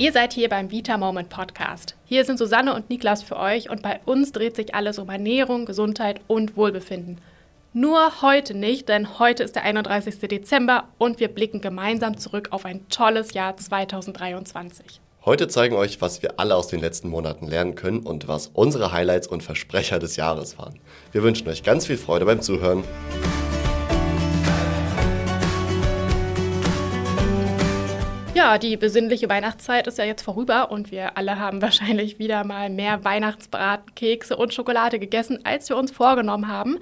Ihr seid hier beim Vita Moment Podcast. Hier sind Susanne und Niklas für euch und bei uns dreht sich alles um Ernährung, Gesundheit und Wohlbefinden. Nur heute nicht, denn heute ist der 31. Dezember und wir blicken gemeinsam zurück auf ein tolles Jahr 2023. Heute zeigen euch, was wir alle aus den letzten Monaten lernen können und was unsere Highlights und Versprecher des Jahres waren. Wir wünschen euch ganz viel Freude beim Zuhören. Ja, die besinnliche Weihnachtszeit ist ja jetzt vorüber und wir alle haben wahrscheinlich wieder mal mehr Weihnachtsbraten, Kekse und Schokolade gegessen, als wir uns vorgenommen haben.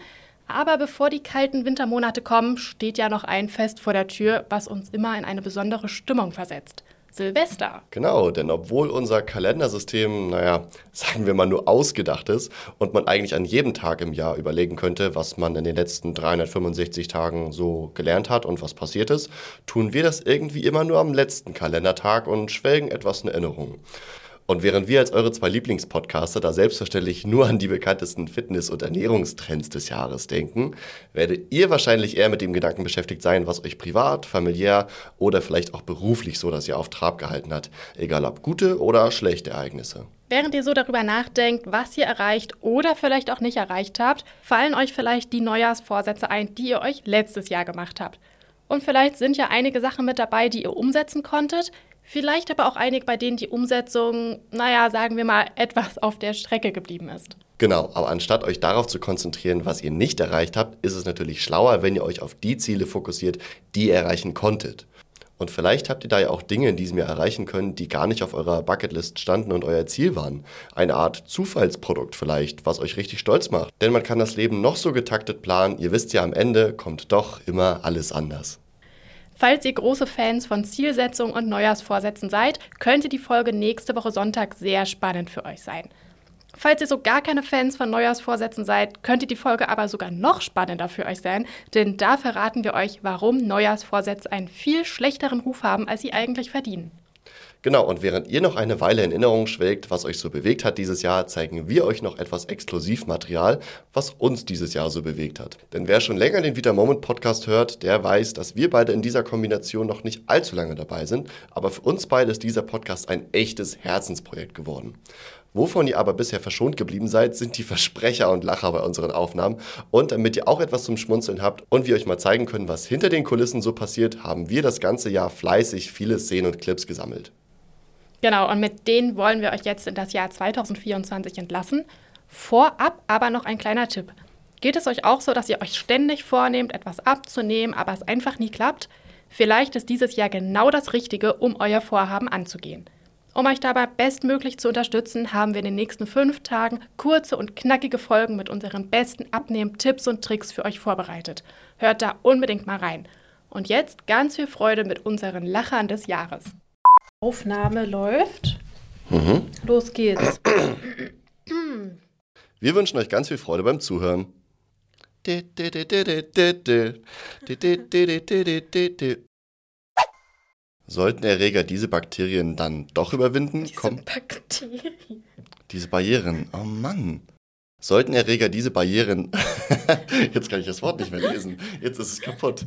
Aber bevor die kalten Wintermonate kommen, steht ja noch ein Fest vor der Tür, was uns immer in eine besondere Stimmung versetzt. Silvester. Genau, denn obwohl unser Kalendersystem, naja, sagen wir mal nur ausgedacht ist und man eigentlich an jedem Tag im Jahr überlegen könnte, was man in den letzten 365 Tagen so gelernt hat und was passiert ist, tun wir das irgendwie immer nur am letzten Kalendertag und schwelgen etwas in Erinnerung. Und während wir als eure zwei Lieblingspodcaster da selbstverständlich nur an die bekanntesten Fitness- und Ernährungstrends des Jahres denken, werdet ihr wahrscheinlich eher mit dem Gedanken beschäftigt sein, was euch privat, familiär oder vielleicht auch beruflich so das Jahr auf Trab gehalten hat, egal ob gute oder schlechte Ereignisse. Während ihr so darüber nachdenkt, was ihr erreicht oder vielleicht auch nicht erreicht habt, fallen euch vielleicht die Neujahrsvorsätze ein, die ihr euch letztes Jahr gemacht habt. Und vielleicht sind ja einige Sachen mit dabei, die ihr umsetzen konntet, Vielleicht aber auch einige, bei denen die Umsetzung, naja, sagen wir mal, etwas auf der Strecke geblieben ist. Genau, aber anstatt euch darauf zu konzentrieren, was ihr nicht erreicht habt, ist es natürlich schlauer, wenn ihr euch auf die Ziele fokussiert, die ihr erreichen konntet. Und vielleicht habt ihr da ja auch Dinge in diesem Jahr erreichen können, die gar nicht auf eurer Bucketlist standen und euer Ziel waren. Eine Art Zufallsprodukt vielleicht, was euch richtig stolz macht. Denn man kann das Leben noch so getaktet planen, ihr wisst ja, am Ende kommt doch immer alles anders. Falls ihr große Fans von Zielsetzungen und Neujahrsvorsätzen seid, könnte die Folge nächste Woche Sonntag sehr spannend für euch sein. Falls ihr so gar keine Fans von Neujahrsvorsätzen seid, könnte die Folge aber sogar noch spannender für euch sein, denn da verraten wir euch, warum Neujahrsvorsätze einen viel schlechteren Ruf haben, als sie eigentlich verdienen. Genau, und während ihr noch eine Weile in Erinnerung schwelgt, was euch so bewegt hat dieses Jahr, zeigen wir euch noch etwas Exklusivmaterial, was uns dieses Jahr so bewegt hat. Denn wer schon länger den Vita Moment Podcast hört, der weiß, dass wir beide in dieser Kombination noch nicht allzu lange dabei sind, aber für uns beide ist dieser Podcast ein echtes Herzensprojekt geworden. Wovon ihr aber bisher verschont geblieben seid, sind die Versprecher und Lacher bei unseren Aufnahmen. Und damit ihr auch etwas zum Schmunzeln habt und wir euch mal zeigen können, was hinter den Kulissen so passiert, haben wir das ganze Jahr fleißig viele Szenen und Clips gesammelt. Genau, und mit denen wollen wir euch jetzt in das Jahr 2024 entlassen. Vorab aber noch ein kleiner Tipp. Geht es euch auch so, dass ihr euch ständig vornehmt, etwas abzunehmen, aber es einfach nie klappt? Vielleicht ist dieses Jahr genau das Richtige, um euer Vorhaben anzugehen. Um euch dabei bestmöglich zu unterstützen, haben wir in den nächsten fünf Tagen kurze und knackige Folgen mit unseren besten Abnehmen-Tipps und Tricks für euch vorbereitet. Hört da unbedingt mal rein. Und jetzt ganz viel Freude mit unseren Lachern des Jahres. Aufnahme läuft. Mhm. Los geht's. Wir wünschen euch ganz viel Freude beim Zuhören. Sollten Erreger diese Bakterien dann doch überwinden? Diese Komm. Bakterien. Diese Barrieren. Oh Mann. Sollten Erreger diese Barrieren. Jetzt kann ich das Wort nicht mehr lesen. Jetzt ist es kaputt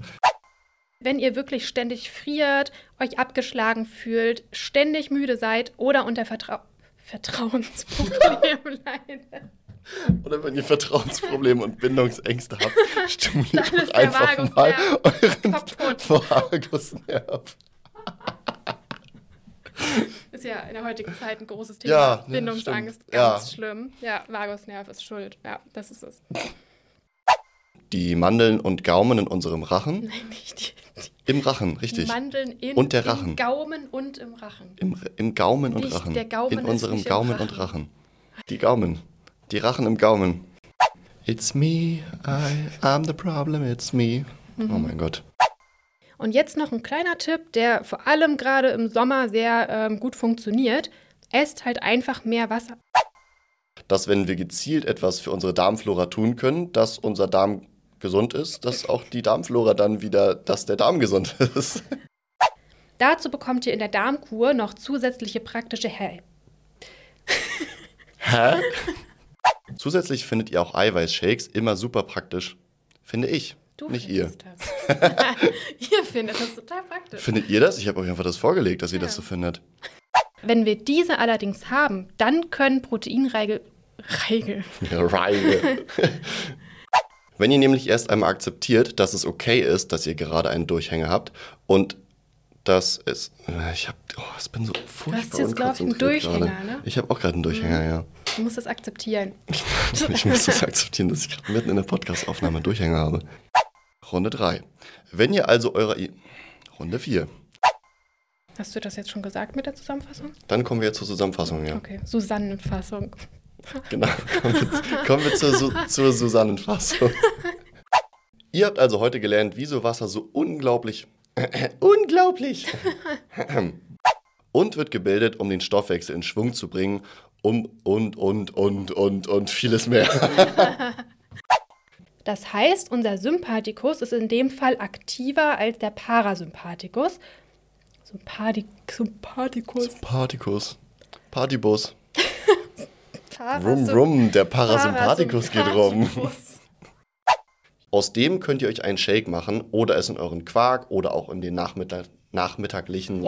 wenn ihr wirklich ständig friert, euch abgeschlagen fühlt, ständig müde seid oder unter Vertra Vertrauensproblemen leidet. Oder wenn ihr Vertrauensprobleme und Bindungsängste habt, stimuliert einfach mal euren Vagusnerv. Ist ja in der heutigen Zeit ein großes Thema. Ja, Bindungsangst, stimmt. ganz ja. schlimm. Ja, Vagusnerv ist schuld. Ja, das ist es. Die Mandeln und Gaumen in unserem Rachen. Nein, nicht die im Rachen, richtig. Mandeln in, und der Rachen. Im Gaumen und im Rachen. Im, im Gaumen und Nicht, Rachen. Der Gaumen in unserem Gaumen und Rachen. Die Gaumen. Die Rachen im Gaumen. It's me, I am the problem, it's me. Mhm. Oh mein Gott. Und jetzt noch ein kleiner Tipp, der vor allem gerade im Sommer sehr ähm, gut funktioniert. Esst halt einfach mehr Wasser. Dass wenn wir gezielt etwas für unsere Darmflora tun können, dass unser Darm gesund ist, dass auch die Darmflora dann wieder, dass der Darm gesund ist. Dazu bekommt ihr in der Darmkur noch zusätzliche praktische Hä? Hä? Zusätzlich findet ihr auch Eiweißshakes immer super praktisch. Finde ich. Du nicht ihr. Das. ihr findet das total praktisch. Findet ihr das? Ich habe euch einfach das vorgelegt, dass ihr ja. das so findet. Wenn wir diese allerdings haben, dann können proteinreiche Reige. Reige. Wenn ihr nämlich erst einmal akzeptiert, dass es okay ist, dass ihr gerade einen Durchhänger habt und dass es. Ich hab, oh, ich bin so furchtbar hast jetzt, glaub ich, einen Durchhänger, gerade. ne? Ich habe auch gerade einen Durchhänger, ja. Du musst das akzeptieren. Ich muss das akzeptieren, dass ich gerade mitten in der Podcast-Aufnahme einen Durchhänger habe. Runde 3. Wenn ihr also eure. I Runde 4. Hast du das jetzt schon gesagt mit der Zusammenfassung? Dann kommen wir jetzt zur Zusammenfassung, ja. Okay, Susannenfassung. Genau. Kommen wir, kommen wir zur, Su zur Susannenfassung. Ihr habt also heute gelernt, wieso Wasser so unglaublich. unglaublich! und wird gebildet, um den Stoffwechsel in Schwung zu bringen, um und, und, und, und, und vieles mehr. Das heißt, unser Sympathikus ist in dem Fall aktiver als der Parasympathikus. Sympathi Sympathikus. Partikus. Partybus. Parasym- Rum, rum, der Parasympathikus geht rum. Parasympathikus. Aus dem könnt ihr euch einen Shake machen oder es in euren Quark oder auch in den Nachmittag nachmittaglichen.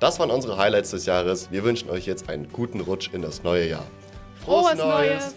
Das waren unsere Highlights des Jahres. Wir wünschen euch jetzt einen guten Rutsch in das neue Jahr. Frohes Neues!